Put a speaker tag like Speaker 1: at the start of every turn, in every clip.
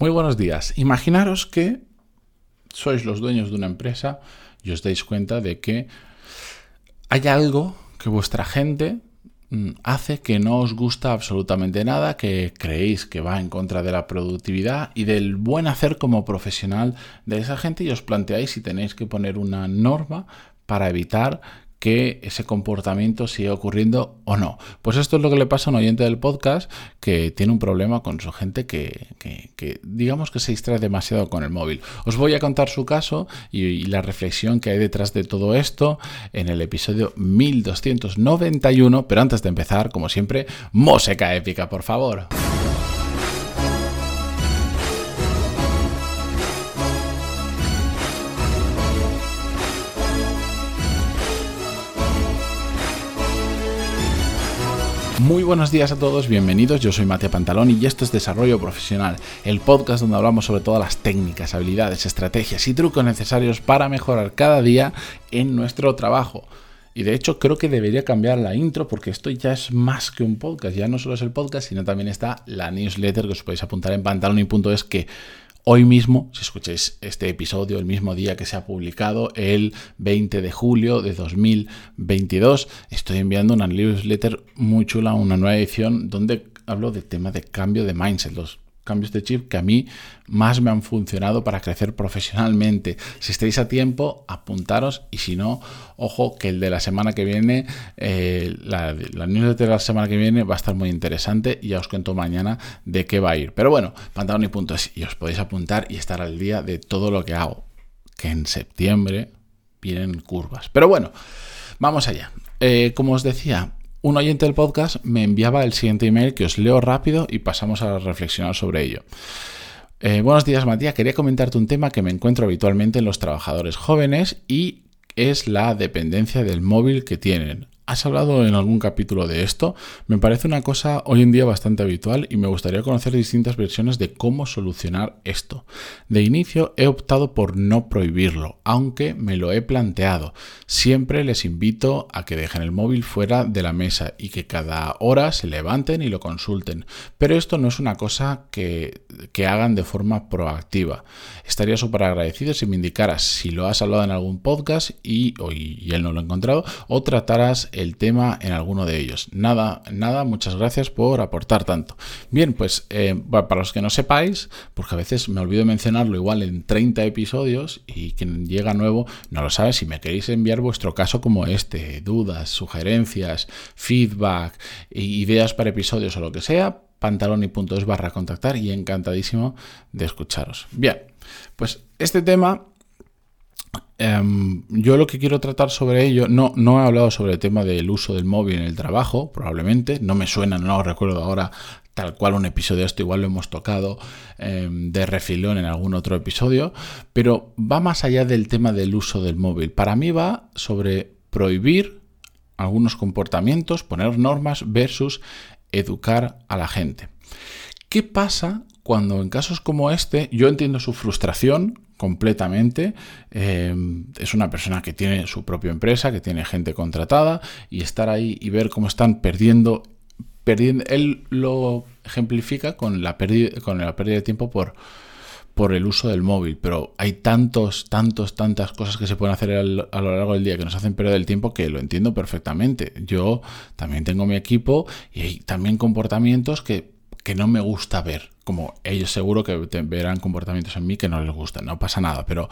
Speaker 1: Muy buenos días. Imaginaros que sois los dueños de una empresa y os dais cuenta de que hay algo que vuestra gente mm, hace que no os gusta absolutamente nada, que creéis que va en contra de la productividad y del buen hacer como profesional de esa gente y os planteáis si tenéis que poner una norma para evitar que ese comportamiento siga ocurriendo o no. Pues esto es lo que le pasa a un oyente del podcast que tiene un problema con su gente que, digamos que se distrae demasiado con el móvil. Os voy a contar su caso y, y la reflexión que hay detrás de todo esto en el episodio 1291, pero antes de empezar, como siempre, música épica, por favor. Muy buenos días a todos, bienvenidos. Yo soy Matías Pantalón y esto es Desarrollo Profesional, el podcast donde hablamos sobre todas las técnicas, habilidades, estrategias y trucos necesarios para mejorar cada día en nuestro trabajo. Y de hecho creo que debería cambiar la intro porque esto ya es más que un podcast. Ya no solo es el podcast, sino también está la newsletter que os podéis apuntar en pantaloni.es que Hoy mismo, si escucháis este episodio el mismo día que se ha publicado, el 20 de julio de 2022, estoy enviando una newsletter muy chula, una nueva edición donde hablo de tema de cambio de mindset, cambios de chip que a mí más me han funcionado para crecer profesionalmente. Si estáis a tiempo, apuntaros y si no, ojo que el de la semana que viene, eh, la, la newsletter de la semana que viene va a estar muy interesante y ya os cuento mañana de qué va a ir. Pero bueno, pantalón y puntos y os podéis apuntar y estar al día de todo lo que hago, que en septiembre vienen curvas. Pero bueno, vamos allá. Eh, como os decía, un oyente del podcast me enviaba el siguiente email que os leo rápido y pasamos a reflexionar sobre ello. Eh, buenos días Matías, quería comentarte un tema que me encuentro habitualmente en los trabajadores jóvenes y es la dependencia del móvil que tienen. ¿Has hablado en algún capítulo de esto? Me parece una cosa hoy en día bastante habitual y me gustaría conocer distintas versiones de cómo solucionar esto. De inicio he optado por no prohibirlo, aunque me lo he planteado. Siempre les invito a que dejen el móvil fuera de la mesa y que cada hora se levanten y lo consulten. Pero esto no es una cosa que, que hagan de forma proactiva. Estaría súper agradecido si me indicaras si lo has hablado en algún podcast y, y él no lo ha encontrado o trataras el tema en alguno de ellos. Nada, nada, muchas gracias por aportar tanto. Bien, pues eh, para los que no sepáis, porque a veces me olvido mencionarlo igual en 30 episodios y quien llega nuevo no lo sabe, si me queréis enviar vuestro caso como este, dudas, sugerencias, feedback, ideas para episodios o lo que sea, pantaloni.es barra contactar y encantadísimo de escucharos. Bien, pues este tema Em, yo lo que quiero tratar sobre ello, no, no he hablado sobre el tema del uso del móvil en el trabajo, probablemente, no me suena, no recuerdo ahora tal cual un episodio esto, igual lo hemos tocado em, de refilón en algún otro episodio, pero va más allá del tema del uso del móvil. Para mí va sobre prohibir algunos comportamientos, poner normas versus educar a la gente. ¿Qué pasa cuando en casos como este yo entiendo su frustración, completamente. Eh, es una persona que tiene su propia empresa, que tiene gente contratada y estar ahí y ver cómo están perdiendo, perdiendo. Él lo ejemplifica con la pérdida, con la pérdida de tiempo por, por el uso del móvil, pero hay tantos, tantos, tantas cosas que se pueden hacer a lo largo del día que nos hacen perder el tiempo que lo entiendo perfectamente. Yo también tengo mi equipo y hay también comportamientos que que no me gusta ver. Como ellos seguro que verán comportamientos en mí que no les gustan, no pasa nada, pero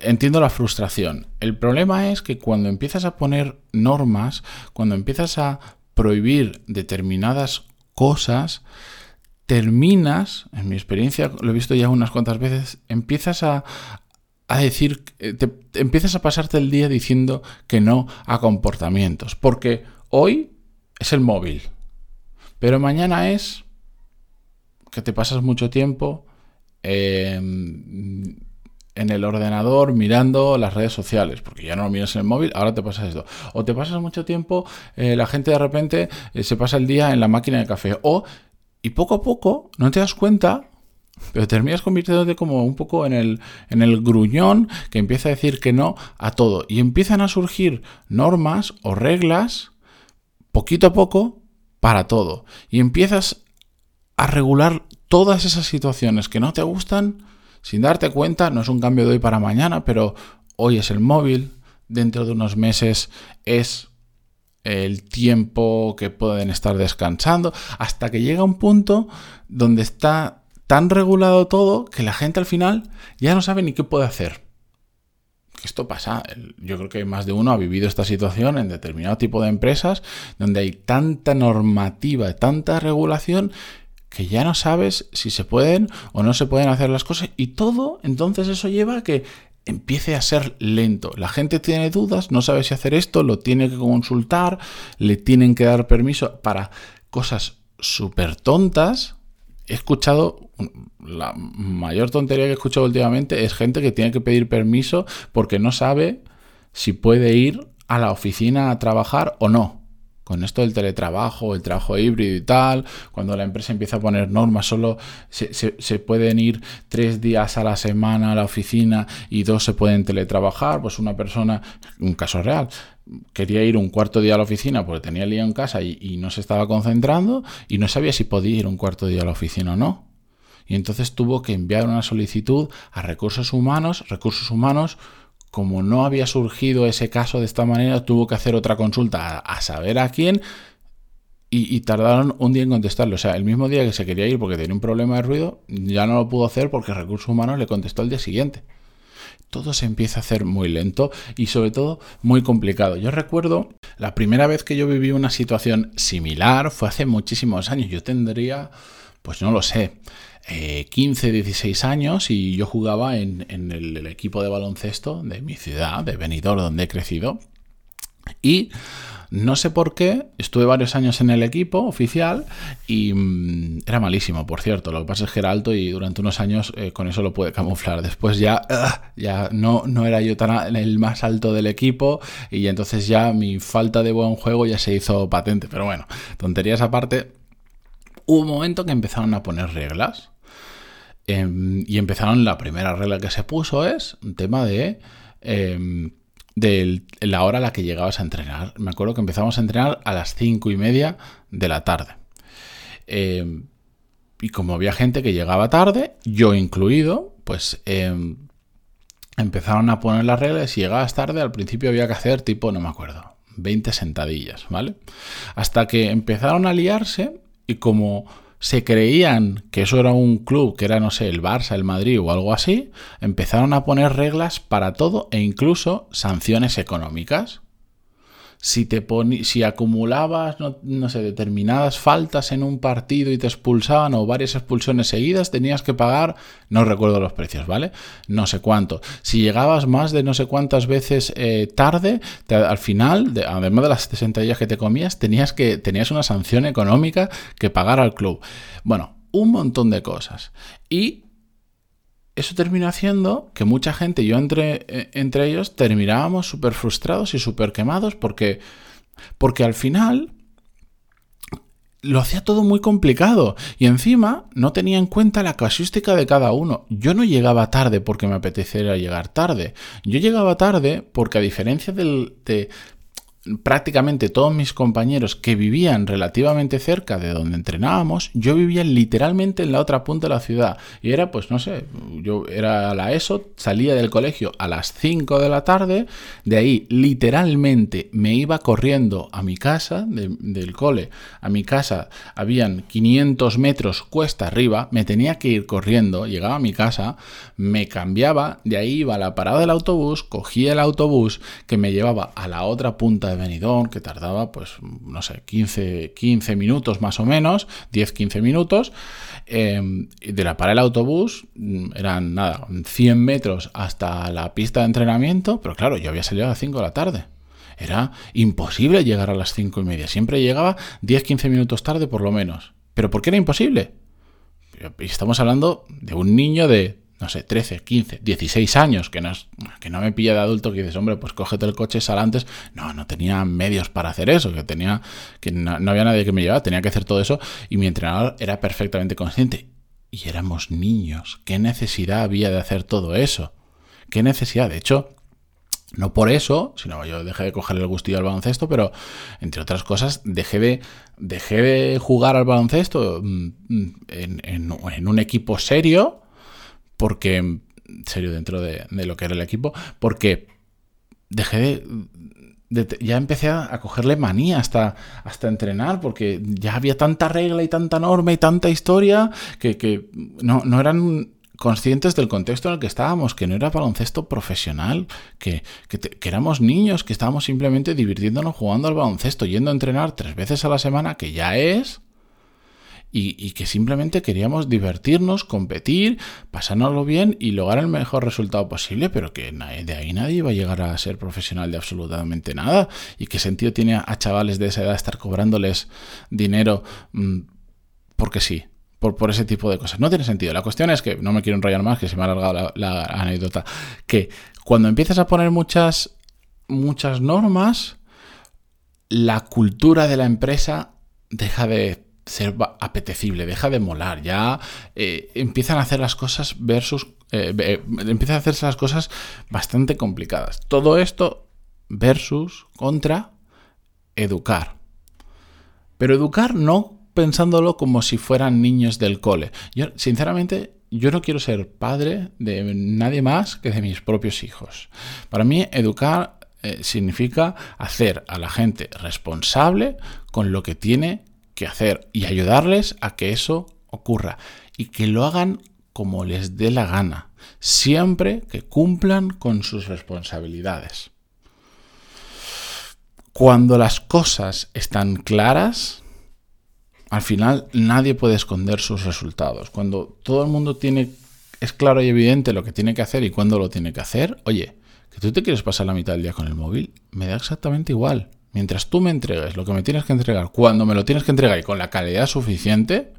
Speaker 1: entiendo la frustración. El problema es que cuando empiezas a poner normas, cuando empiezas a prohibir determinadas cosas, terminas, en mi experiencia, lo he visto ya unas cuantas veces, empiezas a, decir, eh, te, empiezas a pasarte el día diciendo que no a comportamientos, porque hoy es el móvil, pero mañana es que te pasas mucho tiempo em, en el ordenador mirando las redes sociales, porque ya no lo miras en el móvil, ahora te pasas esto. O te pasas mucho tiempo, eh, la gente de repente eh, se pasa el día en la máquina de café. O, y poco a poco, no te das cuenta, pero terminas convirtiéndote como un poco en el, en el gruñón que empieza a decir que no a todo. Y empiezan a surgir normas o reglas, poquito a poco, para todo. Y empiezas a regular todas esas situaciones que no te gustan, sin darte cuenta, no es un cambio de hoy para mañana, pero hoy es el móvil, dentro de unos meses es el tiempo que pueden estar descansando, hasta que llega un punto donde está tan regulado todo que la gente al final ya no sabe ni qué puede hacer. Esto pasa, yo creo que más de uno ha vivido esta situación en determinado tipo de empresas donde hay tanta normativa, tanta regulación que ya no sabes si se pueden o no se pueden hacer las cosas y todo, entonces eso lleva a que empiece a ser lento. La gente tiene dudas, no sabe si hacer esto, lo tiene que consultar, le tienen que dar permiso para cosas súper tontas. He escuchado, la mayor tontería que he escuchado últimamente es gente que tiene que pedir permiso porque no sabe si puede ir a la oficina a trabajar o no con esto del teletrabajo, el trabajo híbrido y tal, cuando la empresa empieza a poner normas, solo se, pueden ir tres días a la semana a la oficina y dos se pueden teletrabajar, pues una persona, un caso real, quería ir un cuarto día a la oficina porque tenía el día en casa y, y no se estaba concentrando y no sabía si podía ir un cuarto día a la oficina o no. Y entonces tuvo que enviar una solicitud a recursos humanos, recursos humanos como no había surgido ese caso de esta manera, tuvo que hacer otra consulta a, saber a quién y, tardaron un día en contestarle. O sea, el mismo día que se quería ir porque tenía un problema de ruido, ya no lo pudo hacer porque Recursos Humanos le contestó el día siguiente. Todo se empieza a hacer muy lento y sobre todo muy complicado. Yo recuerdo la primera vez que yo viví una situación similar fue hace muchísimos años. Yo tendría, pues no lo sé, 15, eh, 16 años y yo jugaba en, el, equipo de baloncesto de mi ciudad, de Benidorm, donde he crecido. Y no sé por qué, estuve varios años en el equipo oficial y mm, era malísimo, por cierto. Lo que pasa es que era alto y durante unos años eh, con eso lo pude camuflar. Después ya, ya no, no era yo tan el más alto del equipo y entonces ya mi falta de buen juego ya se hizo patente. Pero bueno, tonterías aparte, hubo un momento que empezaron a poner reglas Em, y empezaron, la primera regla que se puso es un tema de, em, la hora a la que llegabas a entrenar. Me acuerdo que empezamos a entrenar a las cinco y media de la tarde. Em, y como había gente que llegaba tarde, yo incluido, pues empezaron a poner las reglas. Si llegabas tarde, al principio había que hacer tipo, no me acuerdo, 20 sentadillas, ¿vale? Hasta que empezaron a liarse y como se creían que eso era un club, que era, no sé, el Barça, el Madrid o algo así, empezaron a poner reglas para todo e incluso sanciones económicas si, te si acumulabas, no, sé, determinadas faltas en un partido y te expulsaban o varias expulsiones seguidas, tenías que pagar, no recuerdo los precios, ¿vale? No sé cuánto. Si llegabas más de no sé cuántas veces eh, tarde, al final, además de las 60 días que te comías, tenías, que, tenías una sanción económica que pagar al club. Bueno, un montón de cosas. Y eso terminó haciendo que mucha gente, yo entre, eh, entre ellos, terminábamos súper frustrados y súper quemados porque, porque al final lo hacía todo muy complicado y encima no tenía en cuenta la casuística de cada uno. Yo no llegaba tarde porque me apeteciera llegar tarde. Yo llegaba tarde porque a diferencia del, de, prácticamente todos mis compañeros que vivían relativamente cerca de donde entrenábamos, yo vivía literalmente en la otra punta de la ciudad. Y era, pues no sé, yo era la ESO, salía del colegio a las 5 de la tarde, de ahí literalmente me iba corriendo a mi casa, del cole, a mi casa, habían 500 metros cuesta arriba, me tenía que ir corriendo, llegaba a mi casa, me cambiaba, de ahí iba a la parada del autobús, cogía el autobús que me llevaba a la otra punta de venidón que tardaba, pues, no sé, 15, 15 minutos más o menos, 10-15 minutos. Em, de la para el autobús mm, eran nada, 100 metros hasta la pista de entrenamiento, pero claro, yo había salido a las 5 de la tarde. Era imposible llegar a las 5 y media. Siempre llegaba 10-15 minutos tarde por lo menos. ¿Pero por qué era imposible? Estamos hablando de un niño de no sé, 13, 15, 16 años, que no, es, que no me pilla de adulto que dices, hombre, pues cógete el coche, sal antes. No, no tenía medios para hacer eso, que tenía, que no, había nadie que me llevara, tenía que hacer todo eso y mi entrenador era perfectamente consciente. Y éramos niños, ¿qué necesidad había de hacer todo eso? ¿Qué necesidad? De hecho, No por eso, sino yo dejé de cogerle el gustillo al baloncesto, pero entre otras cosas dejé de, dejé de jugar al baloncesto mm, mm, en, un equipo serio, porque, serio dentro de, lo que era el equipo, porque dejé de, ya empecé a, cogerle manía hasta, hasta entrenar, porque ya había tanta regla y tanta norma y tanta historia que, que no, no eran conscientes del contexto en el que estábamos, que no era baloncesto profesional, que, éramos niños, que estábamos simplemente divirtiéndonos jugando al baloncesto, yendo a entrenar tres veces a la semana, que ya es, y, que simplemente queríamos divertirnos, competir, pasárnoslo bien y lograr el mejor resultado posible, pero que de ahí nadie iba a llegar a ser profesional de absolutamente nada. ¿Y qué sentido tiene a chavales de esa edad estar cobrándoles dinero mm, porque sí? por, ese tipo de cosas. No tiene sentido. La cuestión es que, no me quiero enrollar más, que se me ha alargado la, anécdota, que cuando empiezas a poner muchas, muchas normas, la cultura de la empresa deja de ser apetecible, deja de molar, ya eh, empiezan a hacer las cosas versus, eh, eh, empiezan a hacerse las cosas bastante complicadas. Todo esto versus, contra, educar. Pero educar no pensándolo como si fueran niños del cole. Yo, sinceramente, yo no quiero ser padre de nadie más que de mis propios hijos. Para mí, educar significa hacer a la gente responsable con lo que tiene que hacer y ayudarles a que eso ocurra y que lo hagan como les dé la gana, siempre que cumplan con sus responsabilidades. Cuando las cosas están claras, al final nadie puede esconder sus resultados. Cuando todo el mundo tiene es claro y evidente lo que tiene que hacer y cuándo lo tiene que hacer, oye, que tú te quieres pasar la mitad del día con el móvil, me da exactamente igual. Mientras tú me entregues lo que me tienes que entregar, cuando me lo tienes que entregar y con la calidad suficiente,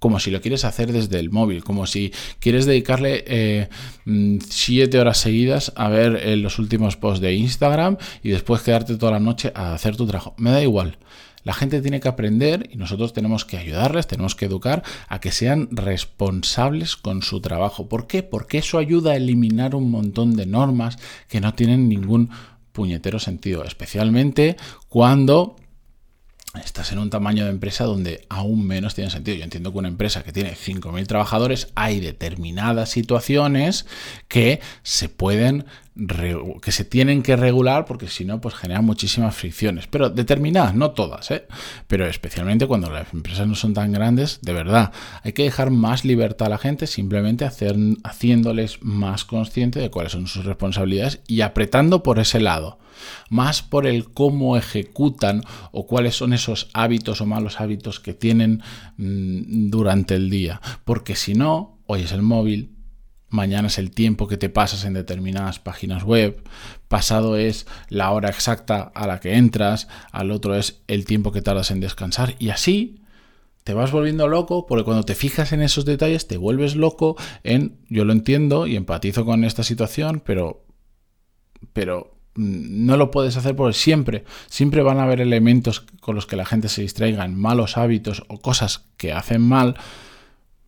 Speaker 1: como si lo quieres hacer desde el móvil, como si quieres dedicarle eh, mm, siete horas seguidas a ver eh, los últimos posts de Instagram y después quedarte toda la noche a hacer tu trabajo. Me da igual. La gente tiene que aprender y nosotros tenemos que ayudarles, tenemos que educar a que sean responsables con su trabajo. ¿Por qué? Porque eso ayuda a eliminar un montón de normas que no tienen ningún puñetero sentido, especialmente cuando estás en un tamaño de empresa donde aún menos tiene sentido. Yo entiendo que una empresa que tiene 5.000 trabajadores hay determinadas situaciones que se pueden que se tienen que regular porque si no pues generan muchísimas fricciones, pero determinadas, no todas, ¿eh? pero especialmente cuando las empresas no son tan grandes, de verdad, hay que dejar más libertad a la gente simplemente hacer, haciéndoles más consciente de cuáles son sus responsabilidades y apretando por ese lado más por el cómo ejecutan o cuáles son esos hábitos o malos hábitos que tienen mm, durante el día. Porque si no, hoy es el móvil, mañana es el tiempo que te pasas en determinadas páginas web, pasado es la hora exacta a la que entras, al otro es el tiempo que tardas en descansar y así te vas volviendo loco porque cuando te fijas en esos detalles te vuelves loco en yo lo entiendo y empatizo con esta situación, pero pero Mm, no lo puedes hacer porque siempre, siempre van a haber elementos con los que la gente se distraiga malos hábitos o cosas que hacen mal,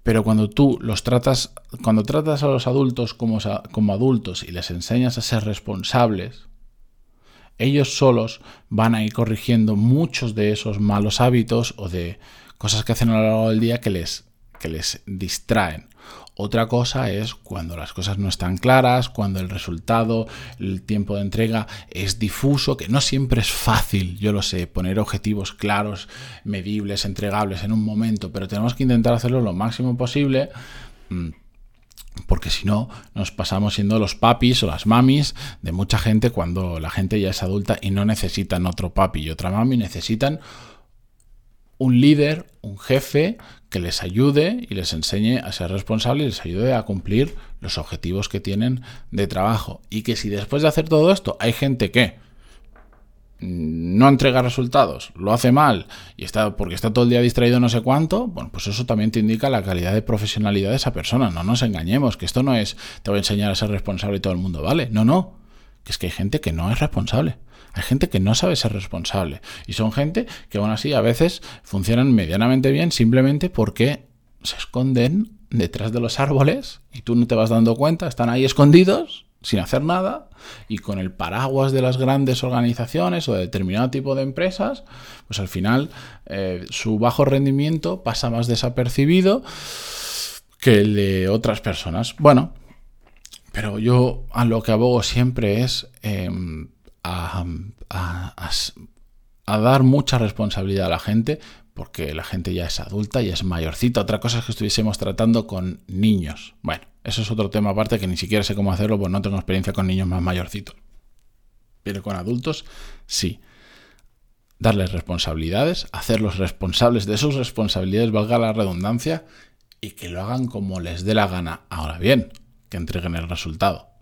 Speaker 1: pero cuando tú los tratas, cuando tratas a los adultos como, como adultos y les enseñas a ser responsables, ellos solos van a ir corrigiendo muchos de esos malos hábitos o de cosas que hacen a lo largo del día que les, que les distraen. Otra cosa es cuando las cosas no están claras, cuando el resultado, el tiempo de entrega es difuso, que no siempre es fácil, yo lo sé, poner objetivos claros, medibles, entregables en un momento, pero tenemos que intentar hacerlo lo máximo posible mm, porque si no nos pasamos siendo los papis o las mamis de mucha gente cuando la gente ya es adulta y no necesitan otro papi y otra mami, necesitan un líder, un jefe que les ayude y les enseñe a ser responsables y les ayude a cumplir los objetivos que tienen de trabajo. Y que si después de hacer todo esto hay gente que no entrega resultados, lo hace mal y está porque está todo el día distraído no sé cuánto, bueno, pues eso también te indica la calidad de profesionalidad de esa persona. No nos engañemos, que esto no es te voy a enseñar a ser responsable y todo el mundo, ¿vale? No, no. Que es que hay gente que no es responsable. Hay gente que no sabe ser responsable. Y son gente que aún así a veces funcionan medianamente bien simplemente porque se esconden detrás de los árboles y tú no te vas dando cuenta, están ahí escondidos sin hacer nada y con el paraguas de las grandes organizaciones o de determinado tipo de empresas, pues al final eh, su bajo rendimiento pasa más desapercibido que el de otras personas. Bueno, pero yo a lo que abogo siempre es em, a, dar mucha responsabilidad a la gente, porque la gente ya es adulta y es mayorcita. Otra cosa es que estuviésemos tratando con niños. Bueno, eso es otro tema aparte que ni siquiera sé cómo hacerlo, pues no tengo experiencia con niños más mayorcitos. Pero con adultos, sí. Darles responsabilidades, hacerlos responsables de sus responsabilidades, valga la redundancia, y que lo hagan como les dé la gana. Ahora bien, que entreguen el resultado.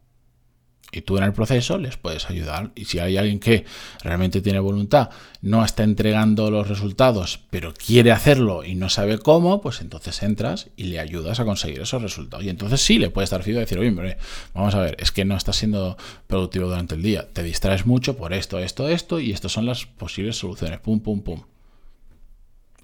Speaker 1: Y tú en el proceso les puedes ayudar. Y si hay alguien que realmente tiene voluntad, no está entregando los resultados, pero quiere hacerlo y no sabe cómo, pues entonces entras y le ayudas a conseguir esos resultados. Y entonces sí le puedes dar feedback y decir, oye, hombre, vamos a ver, es que no estás siendo productivo durante el día. Te distraes mucho por esto, esto, esto, y estas son las posibles soluciones. Pum, pum, pum.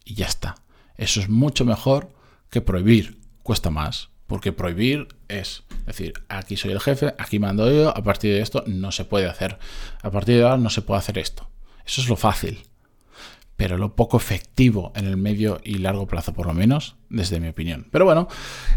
Speaker 1: Y ya está. Eso es mucho mejor que prohibir. Cuesta más porque prohibir es, decir, aquí soy el jefe, aquí mando yo, a partir de esto no se puede hacer, a partir de ahora no se puede hacer esto. Eso es lo fácil, pero lo poco efectivo en el medio y largo plazo, por lo menos, desde mi opinión. Pero bueno,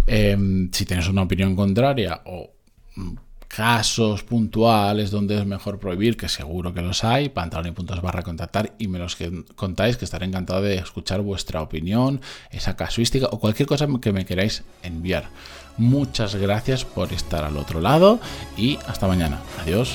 Speaker 1: em, si tienes una opinión contraria o mm, casos puntuales donde es mejor prohibir, que seguro que los hay, puntos barra contactar y me los que contáis, que estaré encantado de escuchar vuestra opinión, esa casuística o cualquier cosa que me queráis enviar. Muchas gracias por estar al otro lado y hasta mañana. Adiós.